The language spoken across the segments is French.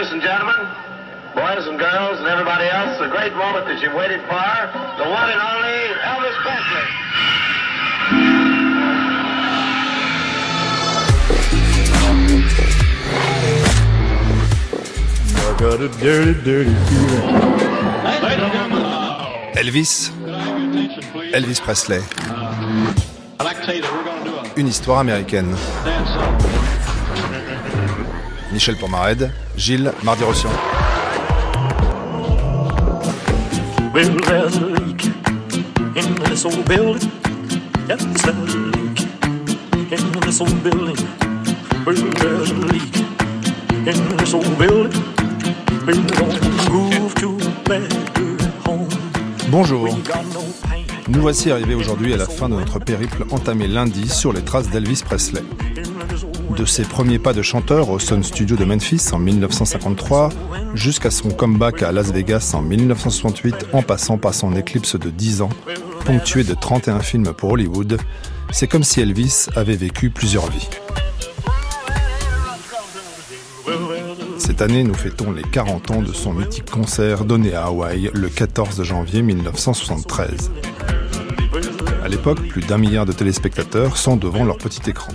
Ladies and gentlemen, boys and girls, and everybody else, the great moment that you've waited for, the one and only Elvis Presley. Elvis, Elvis Presley, une histoire américaine. Michel Pomared, Gilles Mardi-Rossian. Well, there's a leak in this old building. Yes, there's a leak in this old building. Well, there's a leak in this old building. We're gonna move to a better home. Bonjour. Nous voici arrivés aujourd'hui à la fin de notre périple entamé lundi sur les traces d'Elvis Presley. De ses premiers pas de chanteur au Sun Studio de Memphis en 1953 jusqu'à son comeback à Las Vegas en 1968 en passant par son éclipse de 10 ans, ponctué de 31 films pour Hollywood, c'est comme si Elvis avait vécu plusieurs vies. Cette année, nous fêtons les 40 ans de son mythique concert donné à Hawaï le 14 janvier 1973. À l'époque, plus d'un milliard de téléspectateurs sont devant leur petit écran.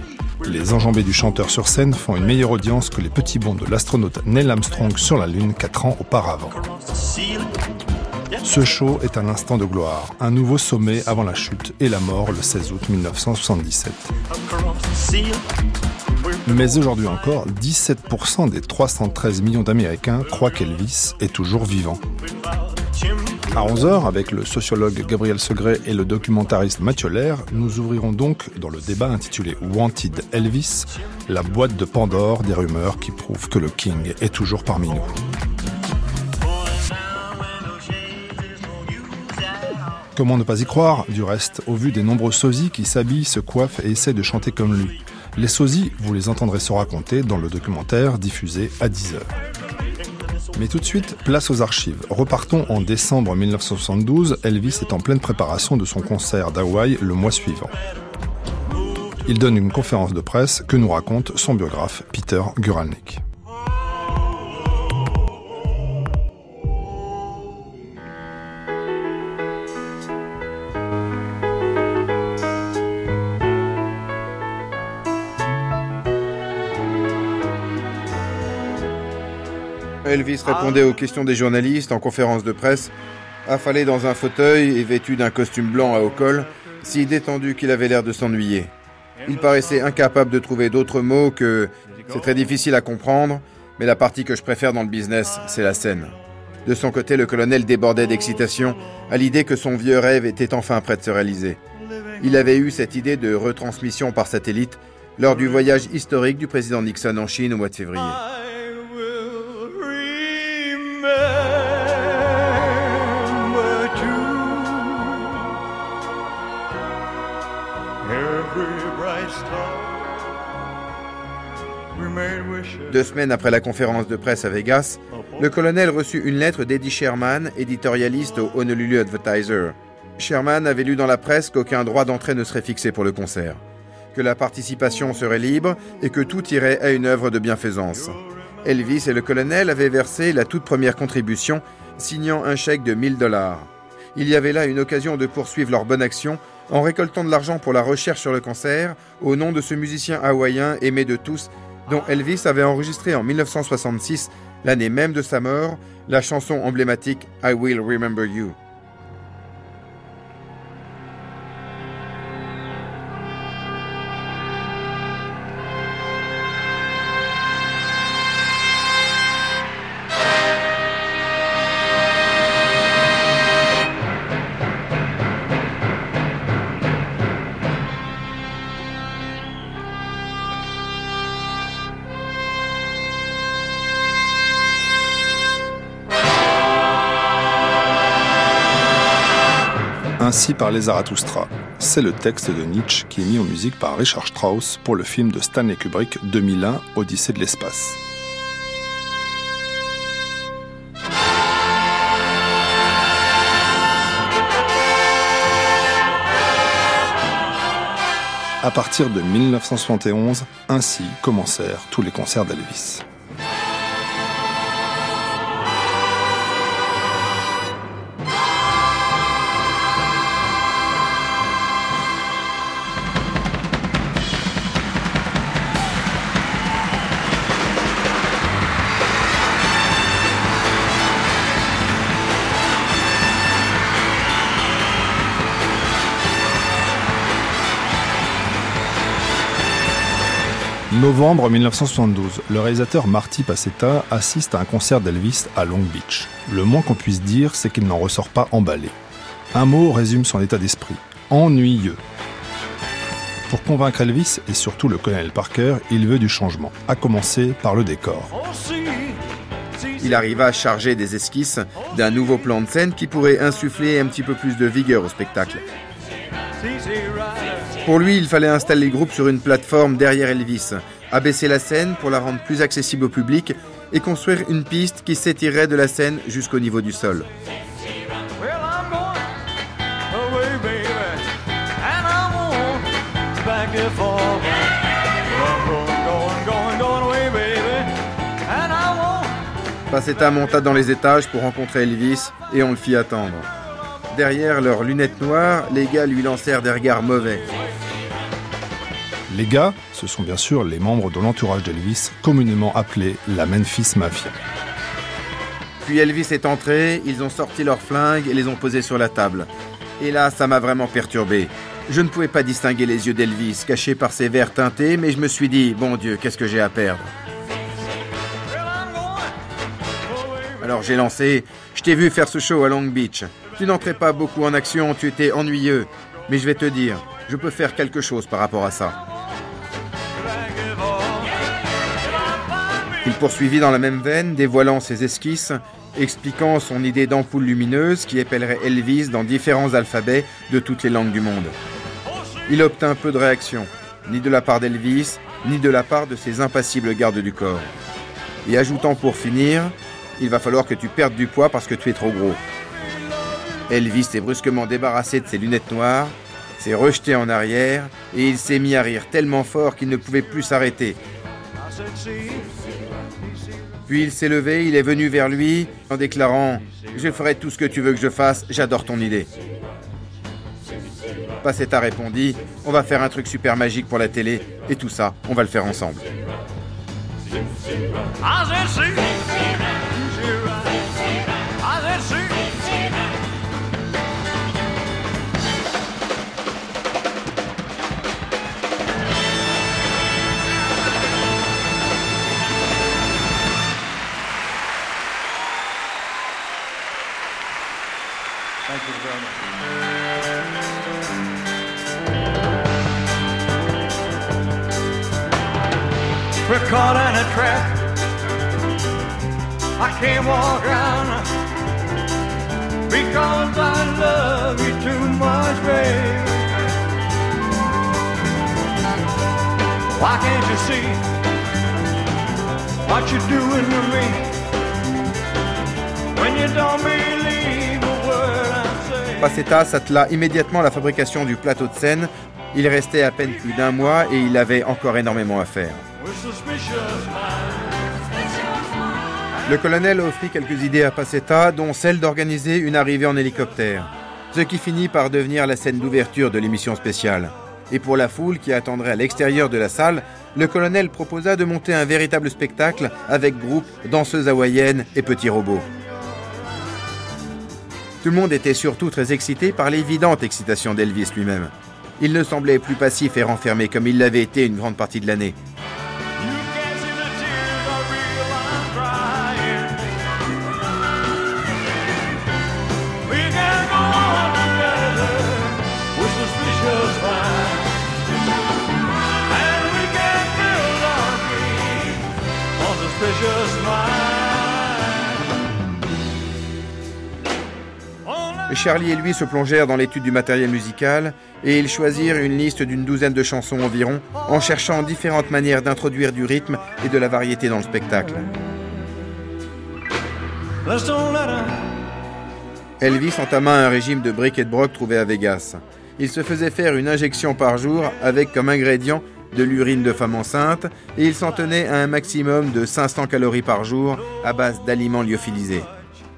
Les enjambées du chanteur sur scène font une meilleure audience que les petits bonds de l'astronaute Neil Armstrong sur la Lune 4 ans auparavant. Ce show est un instant de gloire, un nouveau sommet avant la chute et la mort le 16 août 1977. Across the ceiling. Mais aujourd'hui encore, 17% des 313 millions d'Américains croient qu'Elvis est toujours vivant. À 11h, avec le sociologue Gabriel Segret et le documentariste Mathieu Lair, nous ouvrirons donc, dans le débat intitulé Wanted Elvis, la boîte de Pandore des rumeurs qui prouvent que le King est toujours parmi nous. Comment ne pas y croire, du reste, au vu des nombreux sosies qui s'habillent, se coiffent et essaient de chanter comme lui Les sosies, vous les entendrez se raconter dans le documentaire diffusé à 10h. Mais tout de suite, place aux archives. Repartons en décembre 1972, Elvis est en pleine préparation de son concert d'Hawaï le mois suivant. Il donne une conférence de presse que nous raconte son biographe Peter Guralnick. Elvis répondait aux questions des journalistes en conférence de presse, affalé dans un fauteuil et vêtu d'un costume blanc à haut col, si détendu qu'il avait l'air de s'ennuyer. Il paraissait incapable de trouver d'autres mots que c'est très difficile à comprendre, mais la partie que je préfère dans le business, c'est la scène. De son côté, le colonel débordait d'excitation à l'idée que son vieux rêve était enfin prêt de se réaliser. Il avait eu cette idée de retransmission par satellite lors du voyage historique du président Nixon en Chine au mois de février. Deux semaines après la conférence de presse à Vegas, le colonel reçut une lettre d'Eddie Sherman, éditorialiste au Honolulu Advertiser. Sherman avait lu dans la presse qu'aucun droit d'entrée ne serait fixé pour le concert, que la participation serait libre et que tout irait à une œuvre de bienfaisance. Elvis et le colonel avaient versé la toute première contribution, signant un chèque de 1000 dollars. Il y avait là une occasion de poursuivre leur bonne action en récoltant de l'argent pour la recherche sur le cancer au nom de ce musicien hawaïen aimé de tous dont Elvis avait enregistré en 1966, l'année même de sa mort, la chanson emblématique I Will Remember You. Ainsi parlait Zarathustra. C'est le texte de Nietzsche qui est mis en musique par Richard Strauss pour le film de Stanley Kubrick 2001, Odyssée de l'espace. À partir de 1971, ainsi commencèrent tous les concerts d'Elvis. Novembre 1972, le réalisateur Marty Passetta assiste à un concert d'Elvis à Long Beach. Le moins qu'on puisse dire, c'est qu'il n'en ressort pas emballé. Un mot résume son état d'esprit. Ennuyeux. Pour convaincre Elvis et surtout le colonel Parker, il veut du changement, à commencer par le décor. Il arriva à charger des esquisses d'un nouveau plan de scène qui pourrait insuffler un petit peu plus de vigueur au spectacle. Pour lui, il fallait installer le groupe sur une plateforme derrière Elvis, abaisser la scène pour la rendre plus accessible au public et construire une piste qui s'étirerait de la scène jusqu'au niveau du sol. Passetta monta dans les étages pour rencontrer Elvis et on le fit attendre. Derrière leurs lunettes noires, les gars lui lancèrent des regards mauvais. Les gars, ce sont bien sûr les membres de l'entourage d'Elvis, communément appelés la Memphis Mafia. Puis Elvis est entré, ils ont sorti leurs flingues et les ont posés sur la table. Et là, ça m'a vraiment perturbé. Je ne pouvais pas distinguer les yeux d'Elvis, cachés par ses verres teintés, mais je me suis dit, bon Dieu, qu'est-ce que j'ai à perdre? Alors j'ai lancé, je t'ai vu faire ce show à Long Beach. Tu n'entrais pas beaucoup en action, tu étais ennuyeux. Mais je vais te dire, je peux faire quelque chose par rapport à ça. Il poursuivit dans la même veine, dévoilant ses esquisses, expliquant son idée d'ampoule lumineuse qui épellerait Elvis dans différents alphabets de toutes les langues du monde. Il obtint peu de réaction, ni de la part d'Elvis, ni de la part de ses impassibles gardes du corps. Et ajoutant pour finir, il va falloir que tu perdes du poids parce que tu es trop gros. Elvis s'est brusquement débarrassé de ses lunettes noires, s'est rejeté en arrière et il s'est mis à rire tellement fort qu'il ne pouvait plus s'arrêter. Puis il s'est levé, il est venu vers lui en déclarant ⁇ Je ferai tout ce que tu veux que je fasse, j'adore ton idée ⁇ Passetta répondit ⁇ On va faire un truc super magique pour la télé, et tout ça, on va le faire ensemble. We're Passetta s'attela immédiatement à la fabrication du plateau de scène. Il restait à peine plus d'un mois et il avait encore énormément à faire. Le colonel offrit quelques idées à Passetta, dont celle d'organiser une arrivée en hélicoptère, ce qui finit par devenir la scène d'ouverture de l'émission spéciale. Et pour la foule qui attendrait à l'extérieur de la salle, le colonel proposa de monter un véritable spectacle avec groupe, danseuses hawaïennes et petits robots. Tout le monde était surtout très excité par l'évidente excitation d'Elvis lui-même. Il ne semblait plus passif et renfermé comme il l'avait été une grande partie de l'année. Charlie et lui se plongèrent dans l'étude du matériel musical et ils choisirent une liste d'une douzaine de chansons environ en cherchant différentes manières d'introduire du rythme et de la variété dans le spectacle. Elvis entama un régime de brick et de broc trouvé à Vegas. Il se faisait faire une injection par jour avec comme ingrédient de l'urine de femme enceinte et il s'en tenait à un maximum de 500 calories par jour à base d'aliments lyophilisés.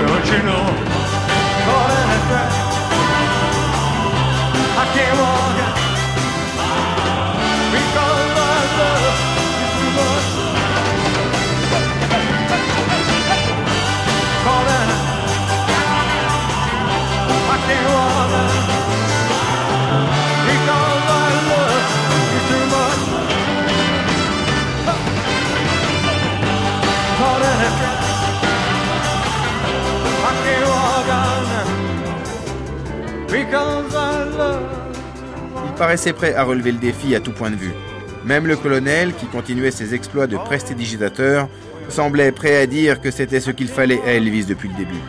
Don't you know, caught in a trap. I can't walk out because I love you too much. Caught in can't walk out paraissait prêt à relever le défi à tout point de vue. Même le colonel, qui continuait ses exploits de prestidigitateur, semblait prêt à dire que c'était ce qu'il fallait à Elvis depuis le début.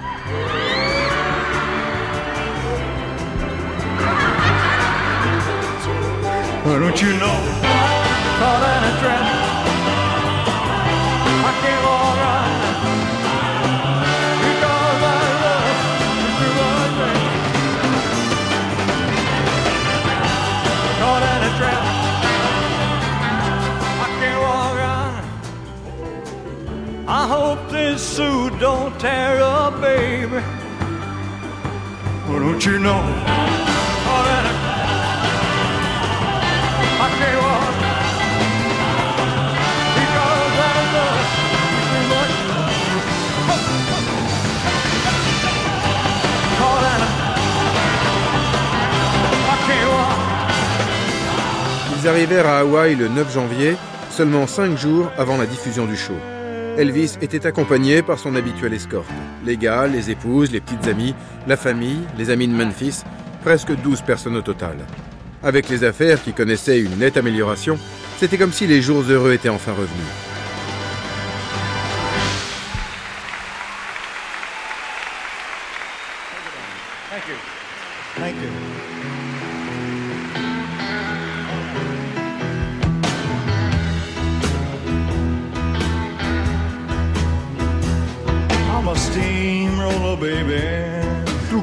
Ils arrivèrent à Hawaï le 9 janvier, seulement cinq jours avant la diffusion du show. Elvis était accompagné par son habituel escorte. Les gars, les épouses, les petites amies, la famille, les amis de Memphis, presque 12 personnes au total. Avec les affaires qui connaissaient une nette amélioration, c'était comme si les jours heureux étaient enfin revenus.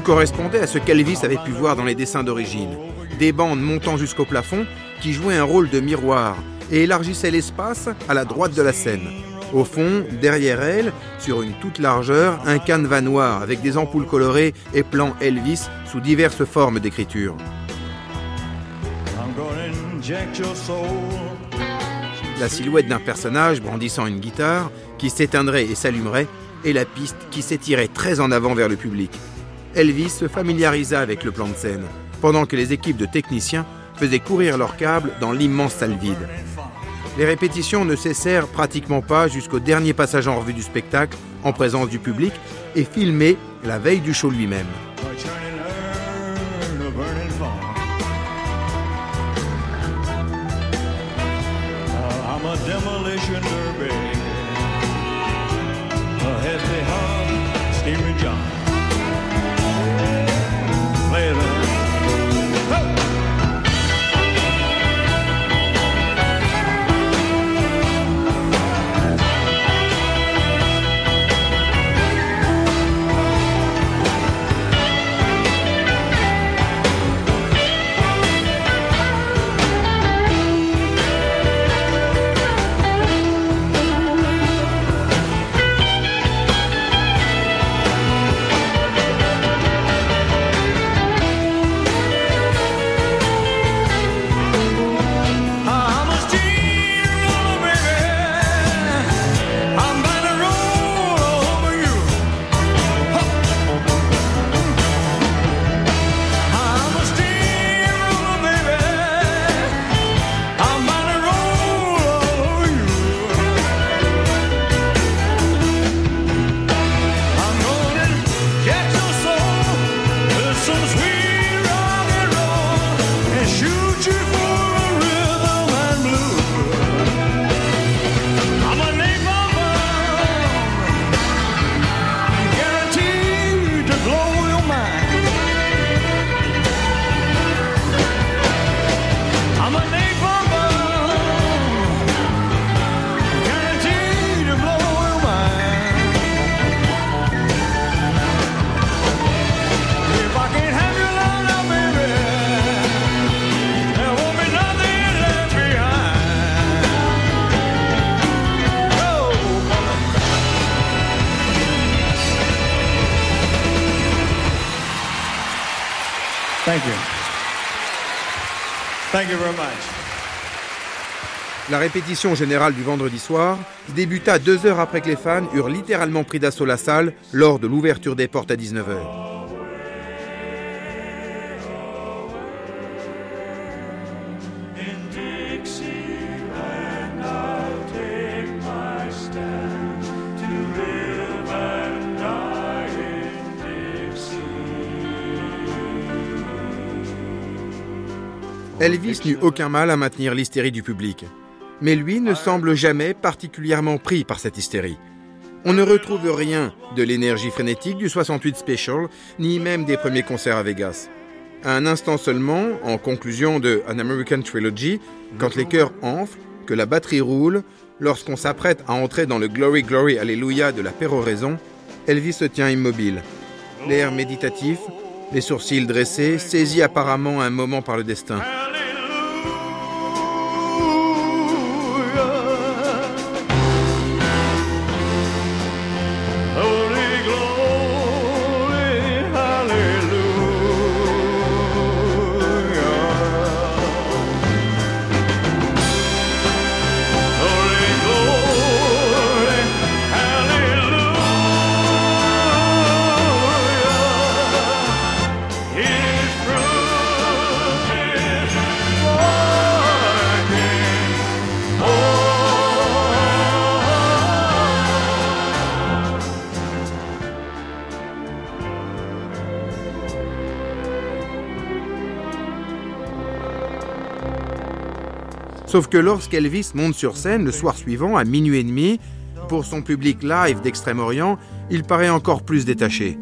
Correspondait à ce qu'Elvis avait pu voir dans les dessins d'origine. Des bandes montant jusqu'au plafond qui jouaient un rôle de miroir et élargissaient l'espace à la droite de la scène. Au fond, derrière elle, sur une toute largeur, un canevas noir avec des ampoules colorées et plans Elvis sous diverses formes d'écriture. La silhouette d'un personnage brandissant une guitare qui s'éteindrait et s'allumerait et la piste qui s'étirait très en avant vers le public. Elvis se familiarisa avec le plan de scène, pendant que les équipes de techniciens faisaient courir leurs câbles dans l'immense salle vide. Les répétitions ne cessèrent pratiquement pas jusqu'au dernier passage en revue du spectacle en présence du public et filmé la veille du show lui-même. La répétition générale du vendredi soir débuta deux heures après que les fans eurent littéralement pris d'assaut la salle lors de l'ouverture des portes à 19h. Elvis n'eut aucun mal à maintenir l'hystérie du public. Mais lui ne semble jamais particulièrement pris par cette hystérie. On ne retrouve rien de l'énergie frénétique du 68 Special, ni même des premiers concerts à Vegas. À un instant seulement, en conclusion de An American Trilogy, quand les chœurs enflent, que la batterie roule, lorsqu'on s'apprête à entrer dans le Glory Glory Alléluia de la péroraison, Elvis se tient immobile. L'air méditatif, les sourcils dressés, saisi apparemment un moment par le destin. Sauf que lorsqu'Elvis monte sur scène le soir suivant à minuit et demi, pour son public live d'Extrême-Orient, il paraît encore plus détaché.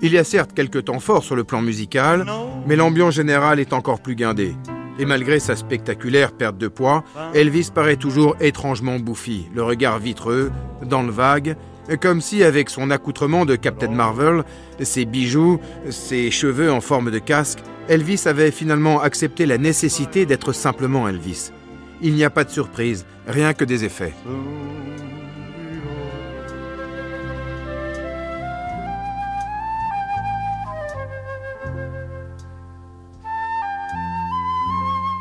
Il y a certes quelques temps forts sur le plan musical, mais l'ambiance générale est encore plus guindée. Et malgré sa spectaculaire perte de poids, Elvis paraît toujours étrangement bouffi, le regard vitreux, dans le vague, comme si avec son accoutrement de Captain Marvel, ses bijoux, ses cheveux en forme de casque, Elvis avait finalement accepté la nécessité d'être simplement Elvis. Il n'y a pas de surprise, rien que des effets.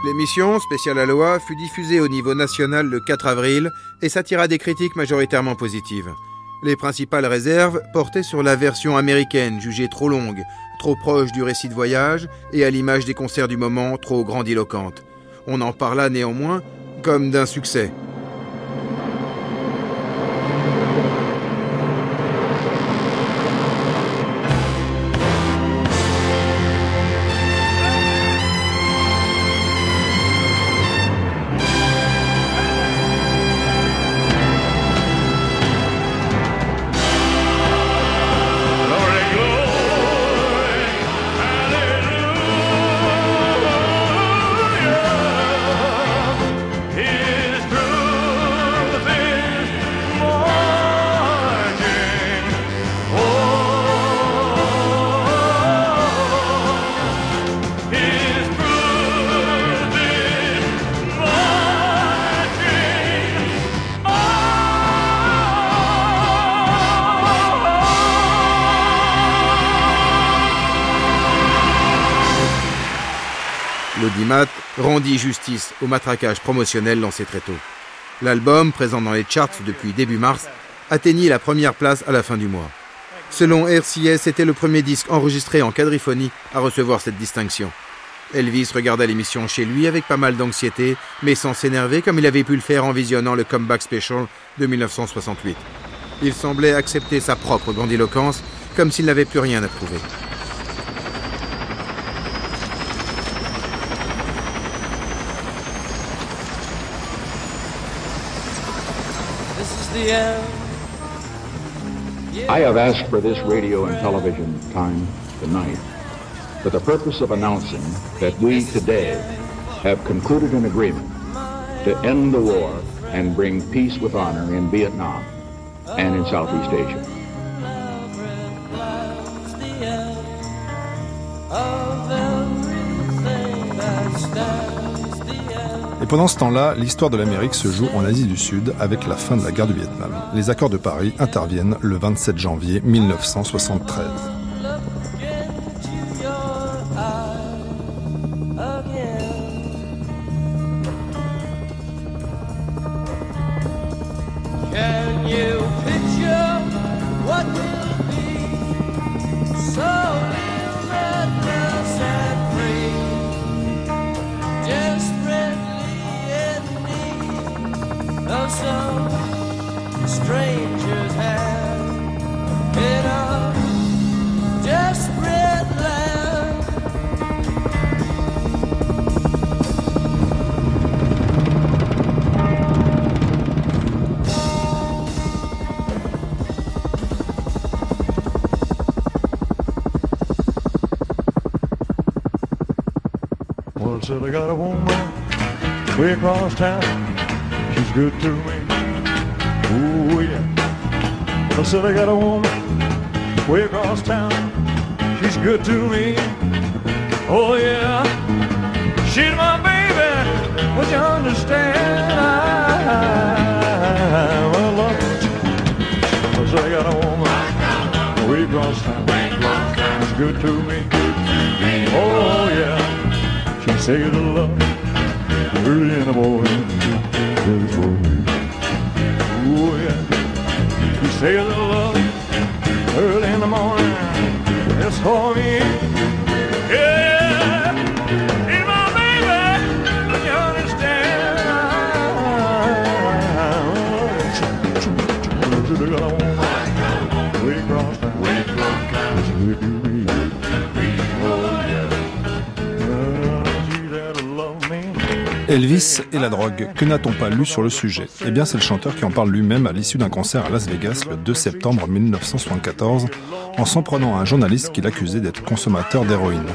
L'émission spéciale Aloha fut diffusée au niveau national le 4 avril et s'attira des critiques majoritairement positives. Les principales réserves portaient sur la version américaine jugée trop longue, trop proche du récit de voyage et à l'image des concerts du moment trop grandiloquente. On en parla néanmoins comme d'un succès. Rendit justice au matraquage promotionnel lancé très tôt. L'album, présent dans les charts depuis début mars, atteignit la première place à la fin du mois. Selon RCS, c'était le premier disque enregistré en quadriphonie à recevoir cette distinction. Elvis regarda l'émission chez lui avec pas mal d'anxiété, mais sans s'énerver comme il avait pu le faire en visionnant le Comeback Special de 1968. Il semblait accepter sa propre grandiloquence comme s'il n'avait plus rien à prouver. The. I have asked for this radio and television time tonight for the purpose of announcing that we today have concluded an agreement to end the war and bring peace with honor in Vietnam and in Southeast Asia. Pendant ce temps-là, l'histoire de l'Amérique se joue en Asie du Sud avec la fin de la guerre du Vietnam. Les accords de Paris interviennent le 27 janvier 1973. Town. She's good to me. Ooh yeah. I said I got a woman way across town. She's good to me. Oh yeah. She's my baby. Would you understand? I will love her. I said I got a woman way across town. She's good to me. Oh yeah. She says the love early in the morning. Just for me. Oh yeah. She says the love early in the morning. Just for me. Yeah. She's my baby. Don't you understand? She's a woman. Way across town. Way across town. Elvis et la drogue, que n'a-t-on pas lu sur le sujet? Eh bien, c'est le chanteur qui en parle lui-même à l'issue d'un concert à Las Vegas le 2 septembre 1974, en s'en prenant à un journaliste qui l'accusait d'être consommateur d'héroïne.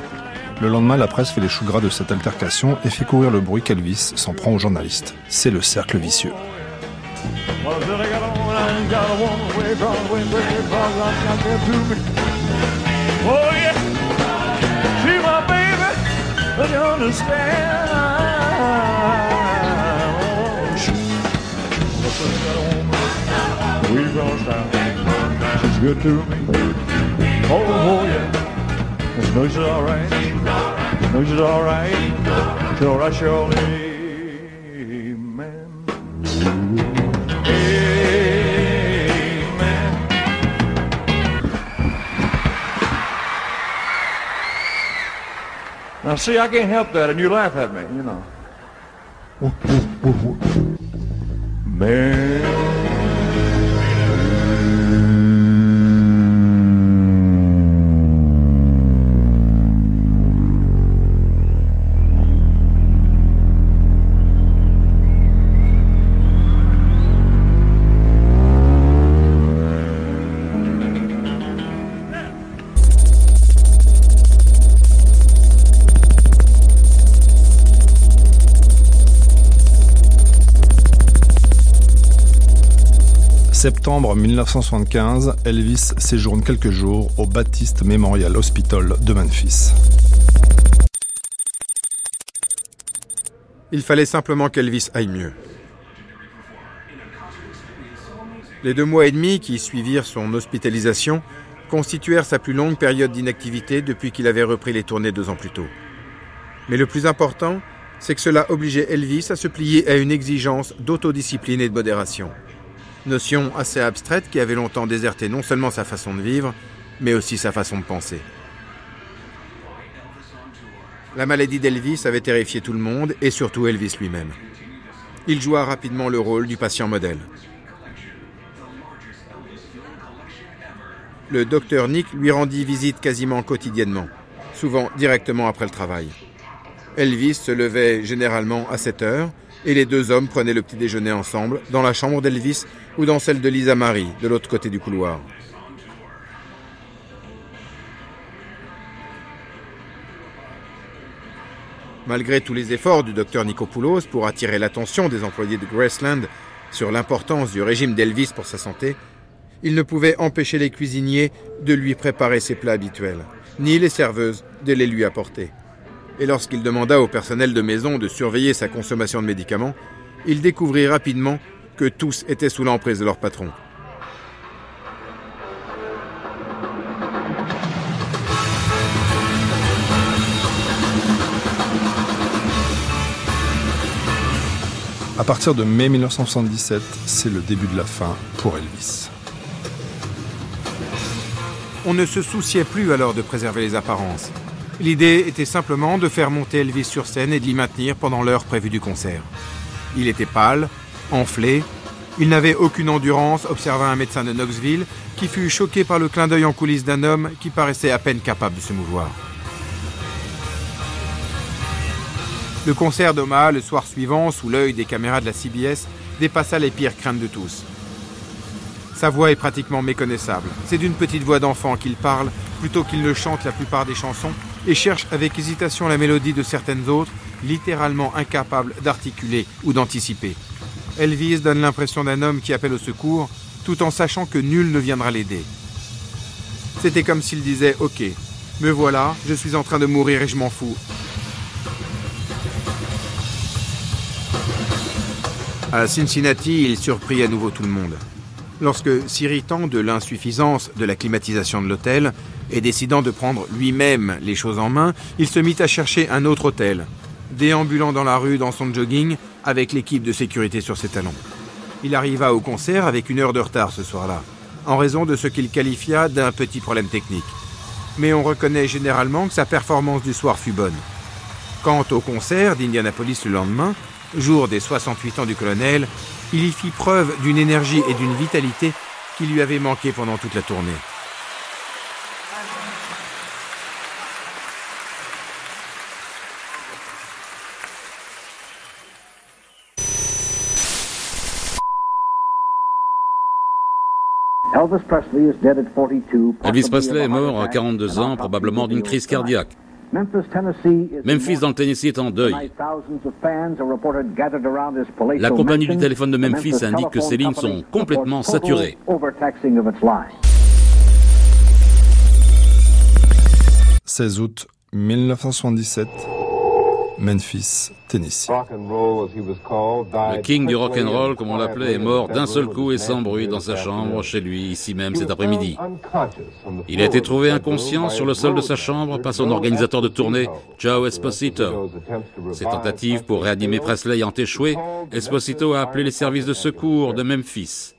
Le lendemain, la presse fait les choux gras de cette altercation et fait courir le bruit qu'Elvis s'en prend au journaliste. C'est le cercle vicieux. Oh? I said I got a woman way across town. She's good to me. Oh, oh yeah, she's alright. She's alright. Till I surely. Now, see, I can't help that, and you laugh at me, you know. Man. Septembre 1975, Elvis séjourne quelques jours au Baptist Memorial Hospital de Memphis. Il fallait simplement qu'Elvis aille mieux. Les deux mois et demi qui suivirent son hospitalisation constituèrent sa plus longue période d'inactivité depuis qu'il avait repris les tournées deux ans plus tôt. Mais le plus important, c'est que cela obligeait Elvis à se plier à une exigence d'autodiscipline et de modération. Notion assez abstraite qui avait longtemps déserté non seulement sa façon de vivre, mais aussi sa façon de penser. La maladie d'Elvis avait terrifié tout le monde et surtout Elvis lui-même. Il joua rapidement le rôle du patient modèle. Le docteur Nick lui rendit visite quasiment quotidiennement, souvent directement après le travail. Elvis se levait généralement à 7 heures et les deux hommes prenaient le petit déjeuner ensemble dans la chambre d'Elvis ou dans celle de Lisa Marie, de l'autre côté du couloir. Malgré tous les efforts du docteur Nikopoulos pour attirer l'attention des employés de Graceland sur l'importance du régime d'Elvis pour sa santé, il ne pouvait empêcher les cuisiniers de lui préparer ses plats habituels, ni les serveuses de les lui apporter. Et lorsqu'il demanda au personnel de maison de surveiller sa consommation de médicaments, il découvrit rapidement que tous étaient sous l'emprise de leur patron. À partir de mai 1977, c'est le début de la fin pour Elvis. On ne se souciait plus alors de préserver les apparences. L'idée était simplement de faire monter Elvis sur scène et de l'y maintenir pendant l'heure prévue du concert. Il était pâle, enflé, il n'avait aucune endurance, observa un médecin de Knoxville qui fut choqué par le clin d'œil en coulisses d'un homme qui paraissait à peine capable de se mouvoir. Le concert d'Oma, le soir suivant, sous l'œil des caméras de la CBS, dépassa les pires craintes de tous. Sa voix est pratiquement méconnaissable. C'est d'une petite voix d'enfant qu'il parle, plutôt qu'il ne chante la plupart des chansons, et cherche avec hésitation la mélodie de certaines autres, littéralement incapable d'articuler ou d'anticiper. Elvis donne l'impression d'un homme qui appelle au secours, tout en sachant que nul ne viendra l'aider. C'était comme s'il disait Ok, me voilà, je suis en train de mourir et je m'en fous. À Cincinnati, il surprit à nouveau tout le monde. Lorsque, s'irritant de l'insuffisance de la climatisation de l'hôtel et décidant de prendre lui-même les choses en main, il se mit à chercher un autre hôtel, déambulant dans la rue dans son jogging avec l'équipe de sécurité sur ses talons. Il arriva au concert avec une heure de retard ce soir-là, en raison de ce qu'il qualifia d'un petit problème technique. Mais on reconnaît généralement que sa performance du soir fut bonne. Quant au concert d'Indianapolis le lendemain, jour des 68 ans du colonel, il y fit preuve d'une énergie et d'une vitalité qui lui avaient manqué pendant toute la tournée. Elvis Presley is dead at 42. Elvis Presley est mort à 42 ans, probablement d'une crise cardiaque. Memphis dans le Tennessee est en deuil. La compagnie du téléphone de Memphis indique que ses lignes sont complètement saturées. 16 août 1977, Memphis, Tennessee. Le king du rock and roll, comme on l'appelait, est mort d'un seul coup et sans bruit dans sa chambre, chez lui, ici même cet après-midi. Il a été trouvé inconscient sur le sol de sa chambre par son organisateur de tournée, Joe Esposito. Ses tentatives pour réanimer Presley ayant échoué, Esposito a appelé les services de secours de Memphis.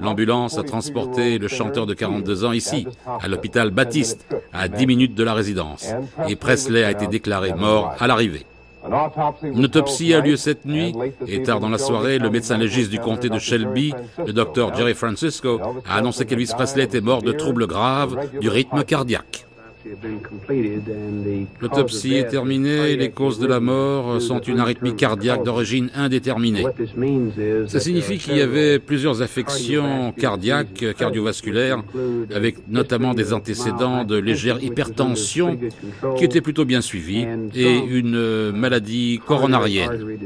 L'ambulance a transporté le chanteur de 42 ans ici, à l'hôpital Baptiste, à 10 minutes de la résidence, et Presley a été déclaré mort à l'arrivée. Une autopsie a lieu cette nuit et tard dans la soirée, le médecin légiste du comté de Shelby, le docteur Jerry Francisco, a annoncé qu'Elvis Presley était mort de troubles graves du rythme cardiaque. L'autopsie est terminée, les causes de la mort sont une arythmie cardiaque d'origine indéterminée. Ça signifie qu'il y avait plusieurs affections cardiaques, cardiovasculaires, avec notamment des antécédents de légère hypertension qui étaient plutôt bien suivis et une maladie coronarienne.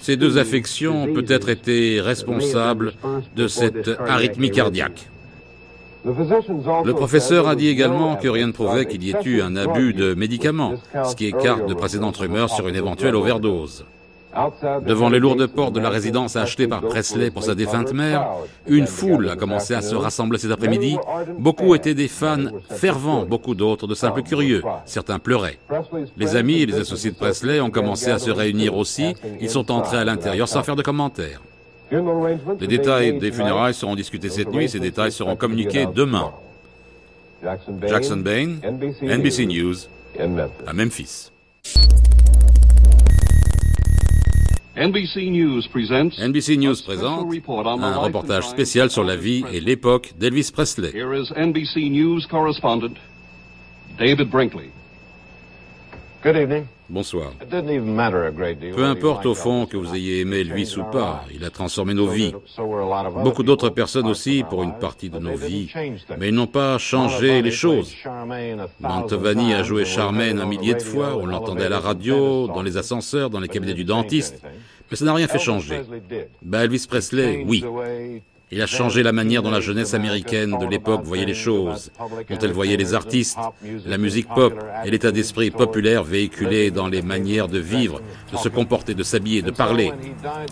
Ces deux affections ont peut-être été responsables de cette arythmie cardiaque. Le professeur a dit également que rien ne prouvait qu'il y ait eu un abus de médicaments, ce qui écarte de précédentes rumeurs sur une éventuelle overdose. Devant les lourdes portes de la résidence achetée par Presley pour sa défunte mère, une foule a commencé à se rassembler cet après-midi. Beaucoup étaient des fans fervents, beaucoup d'autres de simples curieux. Certains pleuraient. Les amis et les associés de Presley ont commencé à se réunir aussi. Ils sont entrés à l'intérieur sans faire de commentaires. Les détails des funérailles seront discutés cette nuit. Ces détails seront communiqués demain. Jackson Bain, NBC News, à Memphis. NBC News presents NBC News présente un reportage spécial sur la vie et l'époque d'Elvis Presley. Here is NBC News correspondent David Brinkley. Good evening. Bonsoir. Peu importe au fond que vous ayez aimé Elvis ou pas, il a transformé nos vies. Beaucoup d'autres personnes aussi pour une partie de nos vies, mais ils n'ont pas changé les choses. Mantovani a joué Charmaine un millier de fois, on l'entendait à la radio, dans les ascenseurs, dans les cabinets du dentiste, mais ça n'a rien fait changer. Ben Elvis Presley, oui. Il a changé la manière dont la jeunesse américaine de l'époque voyait les choses, dont elle voyait les artistes, la musique pop et l'état d'esprit populaire véhiculé dans les manières de vivre, de se comporter, de s'habiller, de parler.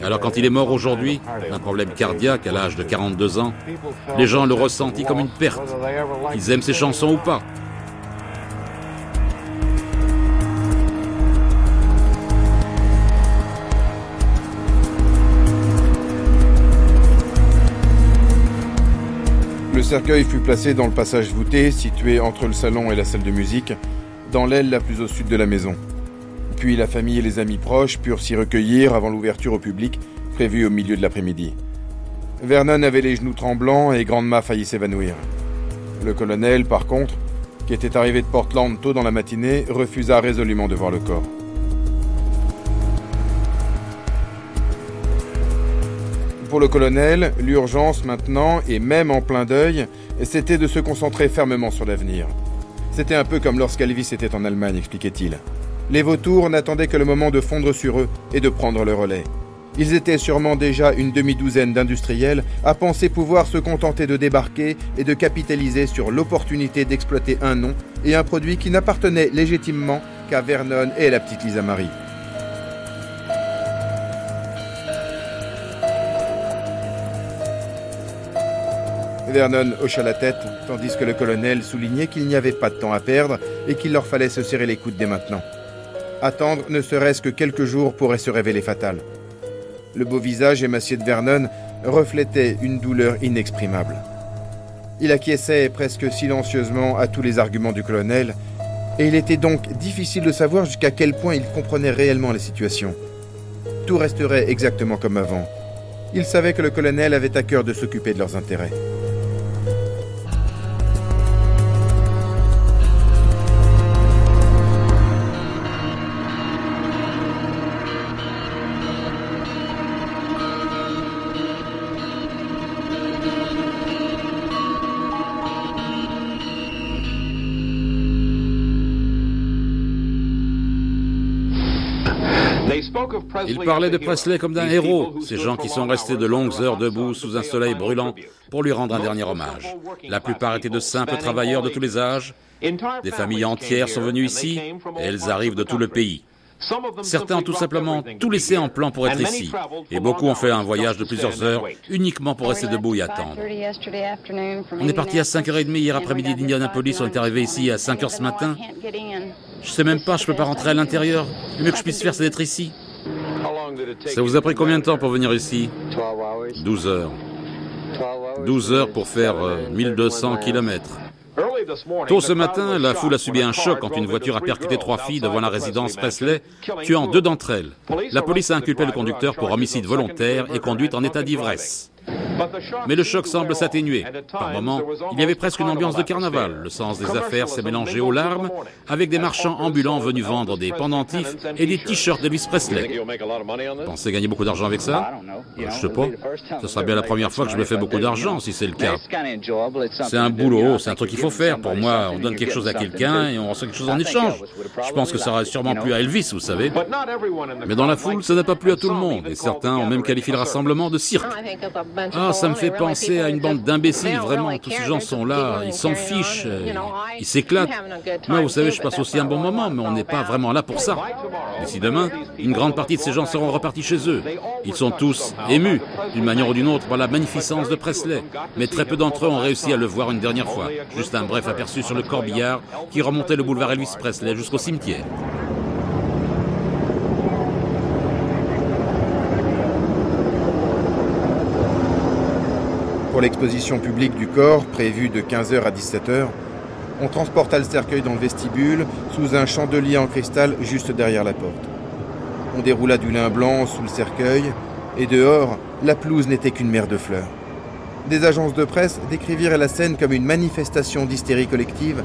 Alors quand il est mort aujourd'hui, d'un problème cardiaque à l'âge de 42 ans, les gens le ressentent comme une perte, qu'ils aiment ses chansons ou pas. Cercueil fut placé dans le passage voûté, situé entre le salon et la salle de musique, dans l'aile la plus au sud de la maison. Puis la famille et les amis proches purent s'y recueillir avant l'ouverture au public, prévue au milieu de l'après-midi. Vernon avait les genoux tremblants et Grandma faillit s'évanouir. Le colonel, par contre, qui était arrivé de Portland tôt dans la matinée, refusa résolument de voir le corps. Pour le colonel, l'urgence maintenant, et même en plein deuil, c'était de se concentrer fermement sur l'avenir. C'était un peu comme lorsqu'Elvis était en Allemagne, expliquait-il. Les vautours n'attendaient que le moment de fondre sur eux et de prendre le relais. Ils étaient sûrement déjà une demi-douzaine d'industriels à penser pouvoir se contenter de débarquer et de capitaliser sur l'opportunité d'exploiter un nom et un produit qui n'appartenait légitimement qu'à Vernon et la petite Lisa Marie. Vernon hocha la tête, tandis que le colonel soulignait qu'il n'y avait pas de temps à perdre et qu'il leur fallait se serrer les coudes dès maintenant. Attendre ne serait-ce que quelques jours pourrait se révéler fatal. Le beau visage émacié de Vernon reflétait une douleur inexprimable. Il acquiesçait presque silencieusement à tous les arguments du colonel, et il était donc difficile de savoir jusqu'à quel point il comprenait réellement la situation. Tout resterait exactement comme avant. Il savait que le colonel avait à cœur de s'occuper de leurs intérêts. Il parlait de Presley comme d'un héros, ces gens qui sont restés de longues heures debout sous un soleil brûlant pour lui rendre un dernier hommage. La plupart étaient de simples travailleurs de tous les âges. Des familles entières sont venues ici et elles arrivent de tout le pays. Certains ont tout simplement tout laissé en plan pour être ici, et beaucoup ont fait un voyage de plusieurs heures uniquement pour rester debout et attendre. On est parti à 5h30 hier après-midi d'Indianapolis, on est arrivé ici à 5h ce matin. Je sais même pas, je peux pas rentrer à l'intérieur. Le mieux que je puisse faire, c'est d'être ici. Ça vous a pris combien de temps pour venir ici 12 heures. 12 heures pour faire 1200 kilomètres. Tôt ce matin, la foule a subi un choc quand une voiture a percuté trois filles devant la résidence Presley, tuant deux d'entre elles. La police a inculpé le conducteur pour homicide volontaire et conduite en état d'ivresse. Mais le choc semble s'atténuer. Par moments, il y avait presque une ambiance de carnaval. Le sens des affaires s'est mélangé aux larmes, avec des marchands ambulants venus vendre des pendentifs et des t-shirts de Miss Presley. Pensez gagner beaucoup d'argent avec ça? Je sais pas. Ce sera bien la première fois que je me fais beaucoup d'argent, si c'est le cas. C'est un boulot, c'est un truc qu'il faut faire. Pour moi, on donne quelque chose à quelqu'un et on reçoit quelque chose en échange. Je pense que ça aurait sûrement plu à Elvis, vous savez. Mais dans la foule, ça n'a pas plu à tout le monde, et certains ont même qualifié le rassemblement de cirque. Ah, ça me fait penser à une bande d'imbéciles, vraiment. Tous ces gens sont là, ils s'en fichent, euh, ils s'éclatent. Moi, vous savez, je passe aussi un bon moment, mais on n'est pas vraiment là pour ça. D'ici demain, une grande partie de ces gens seront repartis chez eux. Ils sont tous émus, d'une manière ou d'une autre, par la magnificence de Presley. Mais très peu d'entre eux ont réussi à le voir une dernière fois. Juste un bref aperçu sur le corbillard qui remontait le boulevard Elvis Presley jusqu'au cimetière. Pour l'exposition publique du corps, prévue de 15h à 17h, on transporta le cercueil dans le vestibule sous un chandelier en cristal juste derrière la porte. On déroula du lin blanc sous le cercueil et dehors, la pelouse n'était qu'une mer de fleurs. Des agences de presse décrivirent la scène comme une manifestation d'hystérie collective,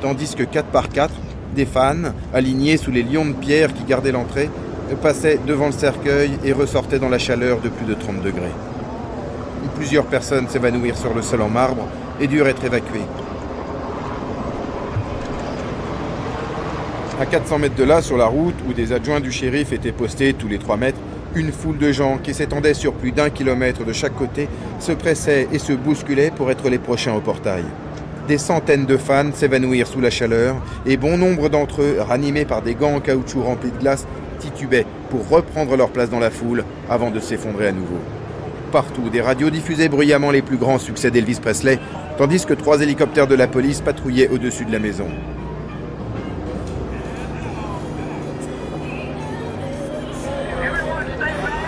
tandis que 4 par 4, des fans, alignés sous les lions de pierre qui gardaient l'entrée, passaient devant le cercueil et ressortaient dans la chaleur de plus de 30 degrés. Plusieurs personnes s'évanouirent sur le sol en marbre et durent être évacuées. À 400 mètres de là, sur la route, où des adjoints du shérif étaient postés tous les 3 mètres, une foule de gens qui s'étendait sur plus d'un kilomètre de chaque côté se pressait et se bousculait pour être les prochains au portail. Des centaines de fans s'évanouirent sous la chaleur et bon nombre d'entre eux, ranimés par des gants en caoutchouc remplis de glace, titubaient pour reprendre leur place dans la foule avant de s'effondrer à nouveau. Partout, des radios diffusaient bruyamment les plus grands succès d'Elvis Presley, tandis que trois hélicoptères de la police patrouillaient au-dessus de la maison.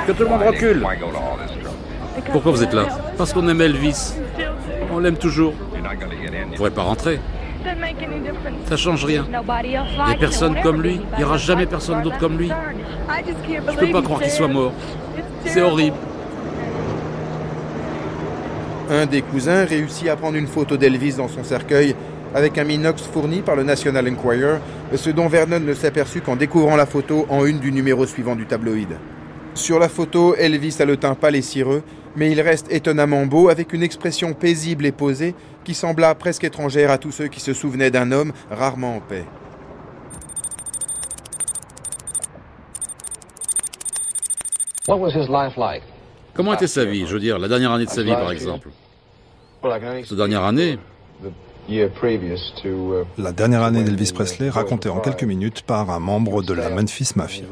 Que tout le monde recule. Pourquoi vous êtes là Parce qu'on aime Elvis. On l'aime toujours. Vous ne pourrez pas rentrer. Ça change rien. Il n'y a personne comme lui. Il n'y aura jamais personne d'autre comme lui. Je ne peux pas croire qu'il soit mort. C'est horrible. Un des cousins réussit à prendre une photo d'Elvis dans son cercueil avec un minox fourni par le National Enquirer, ce dont Vernon ne s'est aperçu qu'en découvrant la photo en une du numéro suivant du tabloïd. Sur la photo, Elvis a le teint pâle et cireux, mais il reste étonnamment beau avec une expression paisible et posée qui sembla presque étrangère à tous ceux qui se souvenaient d'un homme rarement en paix. Comment était sa vie Je veux dire, la dernière année de sa vie, par exemple. Cette dernière année, La dernière année d'Elvis Presley racontée en quelques minutes par un membre de la Memphis Mafia.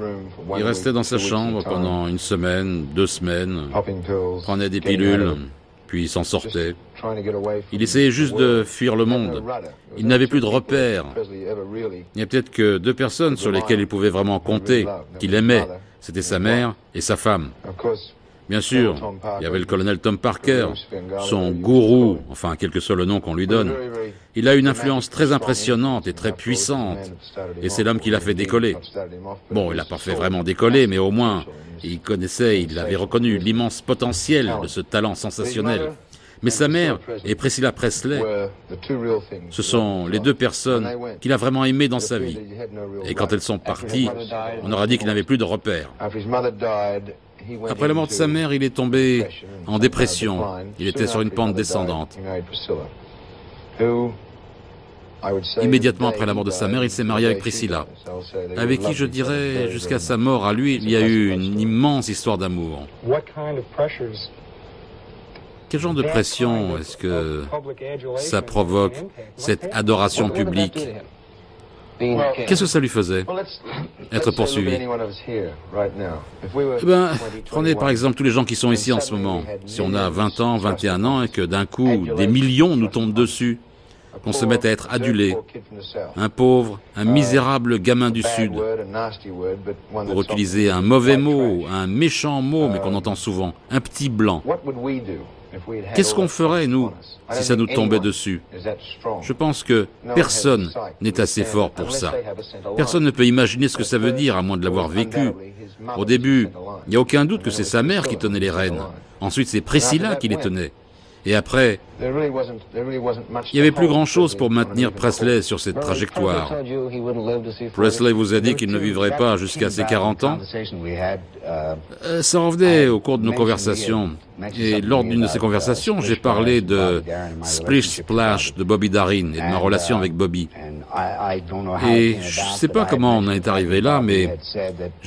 il restait dans sa chambre pendant une semaine, deux semaines, prenait des pilules, puis il s'en sortait. Il essayait juste de fuir le monde. Il n'avait plus de repères. Il n'y a peut-être que deux personnes sur lesquelles il pouvait vraiment compter, qu'il aimait. C'était sa mère et sa femme. Bien sûr, il y avait le colonel Tom Parker, son gourou, enfin quel que soit le nom qu'on lui donne. Il a une influence très impressionnante et très puissante, et c'est l'homme qui l'a fait décoller. Bon, il n'a pas fait vraiment décoller, mais au moins, il connaissait, il avait reconnu l'immense potentiel de ce talent sensationnel. Mais sa mère et Priscilla Presley, ce sont les deux personnes qu'il a vraiment aimées dans sa vie. Et quand elles sont parties, on aura dit qu'il n'avait plus de repères. Après la mort de sa mère, il est tombé en dépression. Il était sur une pente descendante. Immédiatement après la mort de sa mère, il s'est marié avec Priscilla, avec qui, je dirais, jusqu'à sa mort à lui, il y a eu une immense histoire d'amour. Quel genre de pression est-ce que ça provoque, cette adoration publique? Qu'est-ce que ça lui faisait Être poursuivi? Eh bien, prenez par exemple tous les gens qui sont ici en ce moment. Si on a 20 ans, 21 ans et que d'un coup, des millions nous tombent dessus, qu'on se mette à être adulé, un pauvre, un misérable gamin du Sud, pour utiliser un mauvais mot, un méchant mot, mais qu'on entend souvent, un petit blanc. Qu'est-ce qu'on ferait, nous, si ça nous tombait dessus Je pense que personne n'est assez fort pour ça. Personne ne peut imaginer ce que ça veut dire, à moins de l'avoir vécu. Au début, il n'y a aucun doute que c'est sa mère qui tenait les rênes. Ensuite, c'est Priscilla qui les tenait. Et après, il n'y avait plus grand-chose pour maintenir Presley sur cette trajectoire. Presley vous a dit qu'il ne vivrait pas jusqu'à ses 40 ans. Euh, ça revenait au cours de nos conversations. Et lors d'une de ces conversations, j'ai parlé de Splish Splash de Bobby Darin et de ma relation avec Bobby. Et je ne sais pas comment on est arrivé là, mais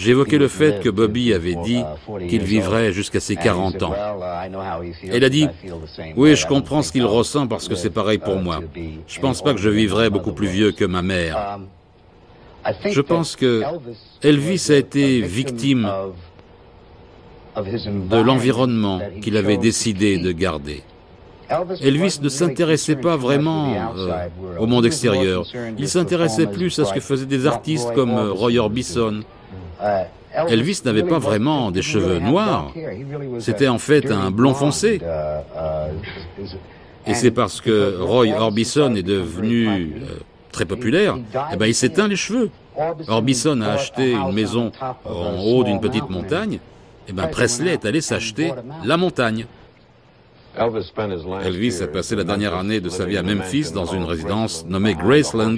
évoqué le fait que Bobby avait dit qu'il vivrait jusqu'à ses 40 ans. Elle a dit, oui, je comprends qu'il ressent parce que c'est pareil pour moi. Je pense pas que je vivrai beaucoup plus vieux que ma mère. Je pense que Elvis a été victime de l'environnement qu'il avait décidé de garder. Elvis ne s'intéressait pas vraiment euh, au monde extérieur. Il s'intéressait plus à ce que faisaient des artistes comme euh, Roy Orbison. Elvis n'avait pas vraiment des cheveux noirs. C'était en fait un blond foncé. Et c'est parce que Roy Orbison est devenu euh, très populaire, eh ben, il s'éteint les cheveux. Orbison a acheté une maison en haut d'une petite montagne, et ben Presley est allé s'acheter la montagne. Elvis a passé la dernière année de sa vie à Memphis dans une résidence nommée Graceland,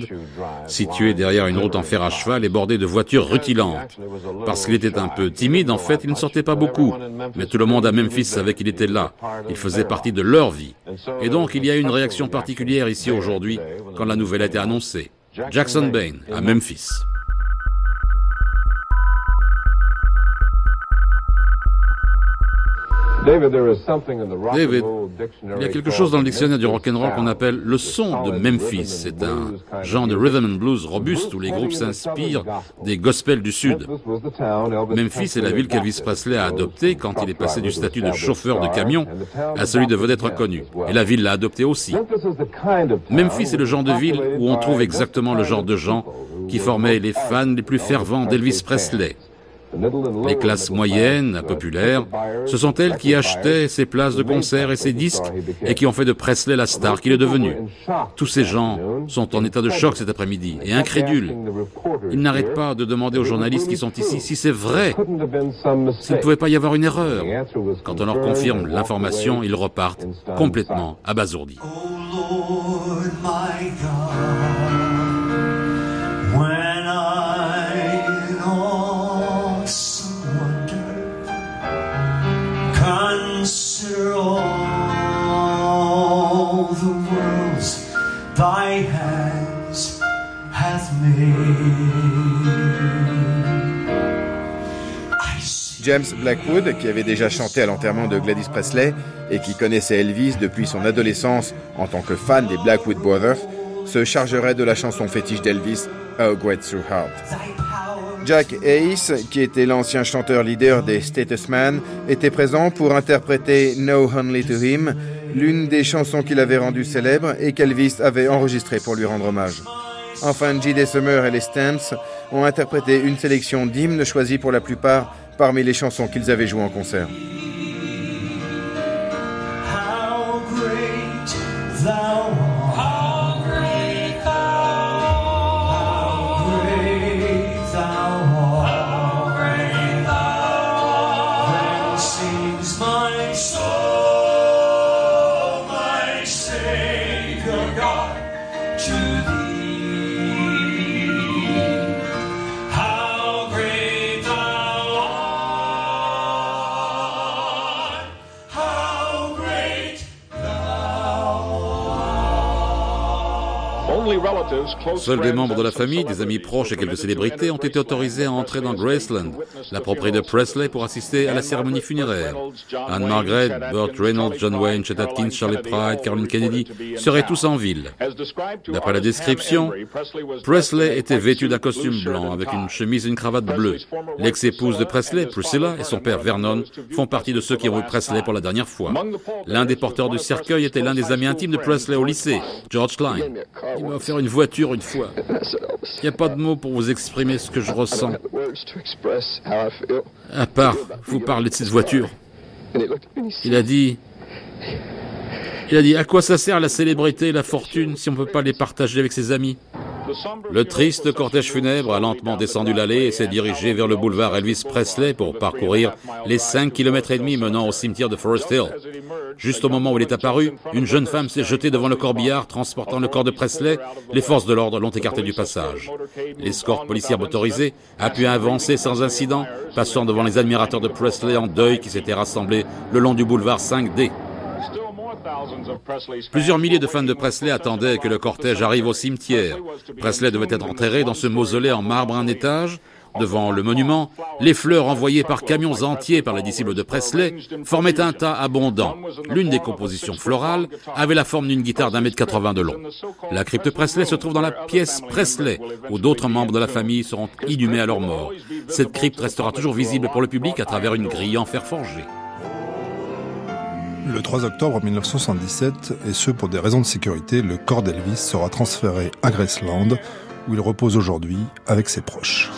située derrière une route en fer à cheval et bordée de voitures rutilantes. Parce qu'il était un peu timide, en fait, il ne sortait pas beaucoup. Mais tout le monde à Memphis savait qu'il était là. Il faisait partie de leur vie. Et donc, il y a eu une réaction particulière ici aujourd'hui quand la nouvelle a été annoncée. Jackson Bain, à Memphis. David, il y a quelque chose dans le dictionnaire du rock'n'roll qu'on appelle le son de Memphis. C'est un genre de rhythm and blues robuste où les groupes s'inspirent des gospels du Sud. Memphis est la ville qu'Elvis Presley a adoptée quand il est passé du statut de chauffeur de camion à celui de vedette reconnue. Et la ville l'a adopté aussi. Memphis est le genre de ville où on trouve exactement le genre de gens qui formaient les fans les plus fervents d'Elvis Presley. Les classes moyennes, populaires, ce sont elles qui achetaient ses places de concert et ses disques et qui ont fait de Presley la star qu'il est devenu. Tous ces gens sont en état de choc cet après-midi et incrédules. Ils n'arrêtent pas de demander aux journalistes qui sont ici si c'est vrai, s'il ne pouvait pas y avoir une erreur. Quand on leur confirme l'information, ils repartent complètement abasourdis. When James Blackwood, qui avait déjà chanté à l'enterrement de Gladys Presley et qui connaissait Elvis depuis son adolescence en tant que fan des Blackwood Brothers, se chargerait de la chanson fétiche d'Elvis, How Great Through Heart. Jack Hayes, qui était l'ancien chanteur leader des Statusman, était présent pour interpréter No Only to Him, l'une des chansons qu'il avait rendues célèbres et qu'Elvis avait enregistrée pour lui rendre hommage. Enfin, J.D. Summer et les Stamps ont interprété une sélection d'hymnes choisis pour la plupart parmi les chansons qu'ils avaient jouées en concert. Seuls des membres de la famille, des amis proches et quelques célébrités ont été autorisés à entrer dans Graceland, la propriété de Presley, pour assister à la cérémonie funéraire. Anne-Margaret, Burt Reynolds, John Wayne, Chet Atkins, Charlie Pride, Caroline Kennedy seraient tous en ville. D'après la description, Presley était vêtu d'un costume blanc avec une chemise et une cravate bleue. L'ex-épouse de Presley, Priscilla, et son père Vernon font partie de ceux qui ont vu Presley pour la dernière fois. L'un des porteurs du cercueil était l'un des amis intimes de Presley au lycée, George Klein. Il m'a offert une voiture Il n'y a pas de mots pour vous exprimer ce que je ressens. À part vous parler de cette voiture. Il a dit... Il a dit, à quoi ça sert la célébrité et la fortune si on ne peut pas les partager avec ses amis? Le triste cortège funèbre a lentement descendu l'allée et s'est dirigé vers le boulevard Elvis Presley pour parcourir les 5 km et demi menant au cimetière de Forest Hill. Juste au moment où il est apparu, une jeune femme s'est jetée devant le corbillard transportant le corps de Presley. Les forces de l'ordre l'ont écarté du passage. L'escorte policière motorisée a pu avancer sans incident, passant devant les admirateurs de Presley en deuil qui s'étaient rassemblés le long du boulevard 5D. Plusieurs milliers de fans de Presley attendaient que le cortège arrive au cimetière. Presley devait être enterré dans ce mausolée en marbre un étage. Devant le monument, les fleurs envoyées par camions entiers par les disciples de Presley formaient un tas abondant. L'une des compositions florales avait la forme d'une guitare d'un mètre 80 de long. La crypte Presley se trouve dans la pièce Presley, où d'autres membres de la famille seront inhumés à leur mort. Cette crypte restera toujours visible pour le public à travers une grille en fer forgé. Le 3 octobre 1977, et ce pour des raisons de sécurité, le corps d'Elvis sera transféré à Graceland, où il repose aujourd'hui avec ses proches.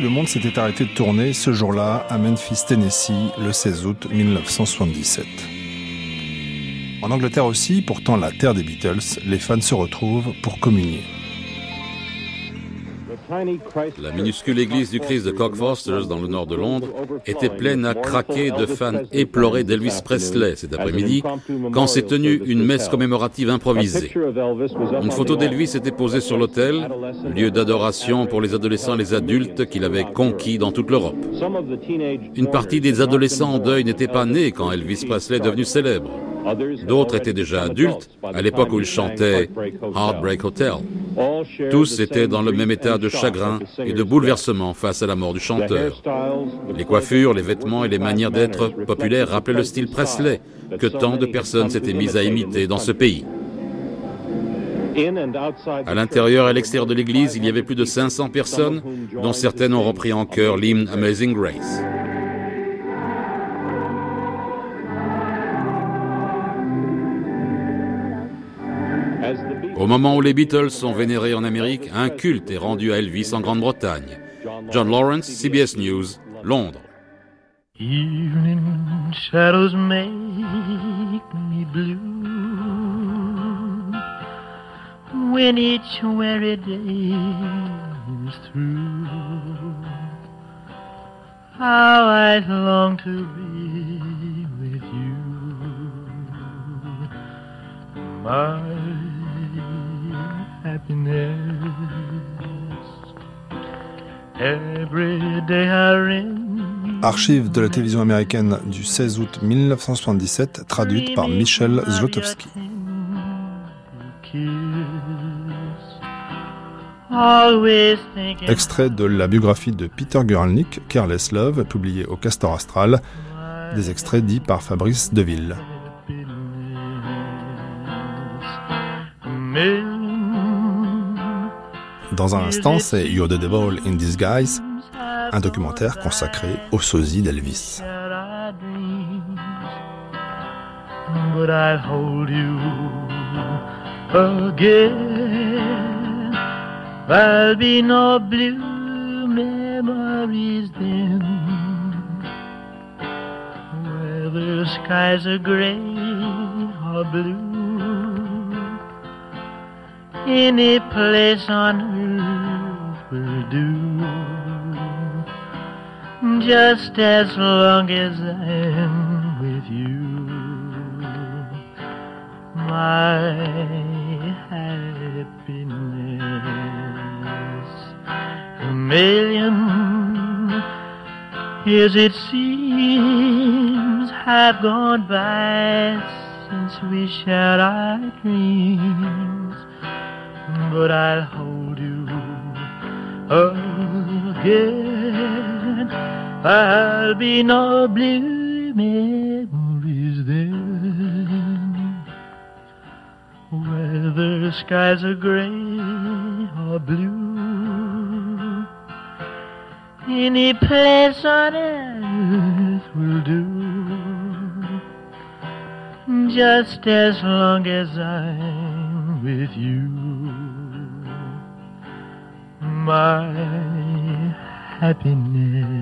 Le monde s'était arrêté de tourner ce jour-là à Memphis, Tennessee, le 16 août 1977. En Angleterre aussi, pourtant la terre des Beatles, les fans se retrouvent pour communier. La minuscule église du Christ de Cockfosters, dans le nord de Londres, était pleine à craquer de fans éplorés d'Elvis Presley cet après-midi, quand s'est tenue une messe commémorative improvisée. Une photo d'Elvis était posée sur l'autel, lieu d'adoration pour les adolescents et les adultes qu'il avait conquis dans toute l'Europe. Une partie des adolescents en deuil n'était pas née quand Elvis Presley est devenu célèbre. D'autres étaient déjà adultes à l'époque où il chantait Heartbreak Hotel. Tous étaient dans le même état de chagrin et de bouleversement face à la mort du chanteur. Les coiffures, les vêtements et les manières d'être populaires rappelaient le style Presley que tant de personnes s'étaient mises à imiter dans ce pays. À l'intérieur et à l'extérieur de l'église, il y avait plus de 500 personnes, dont certaines ont repris en chœur l'hymne Amazing Grace. Au moment où les Beatles sont vénérés en Amérique, un culte est rendu à Elvis en Grande-Bretagne. John Lawrence, CBS News, Londres. Archive de la télévision américaine du 16 août 1977, traduite par Michel Zlotowski. Extrait de la biographie de Peter Guralnick, Careless Love, publiée au Castor Astral. Des extraits dits par Fabrice Deville. Dans un instant, c'est You're the Devil in Disguise, un documentaire consacré au sosie d'Elvis. But I'll hold you again? There'll be no blue memories then. Where the skies are gray or blue. Any place on earth do. Just as long as I'm with you. My happiness. A million years it seems have gone by since we shared our dreams. But I'll again. I'll be no blue memories then. Whether the skies are gray or blue, any place on earth will do. Just as long as I'm with you, my happiness.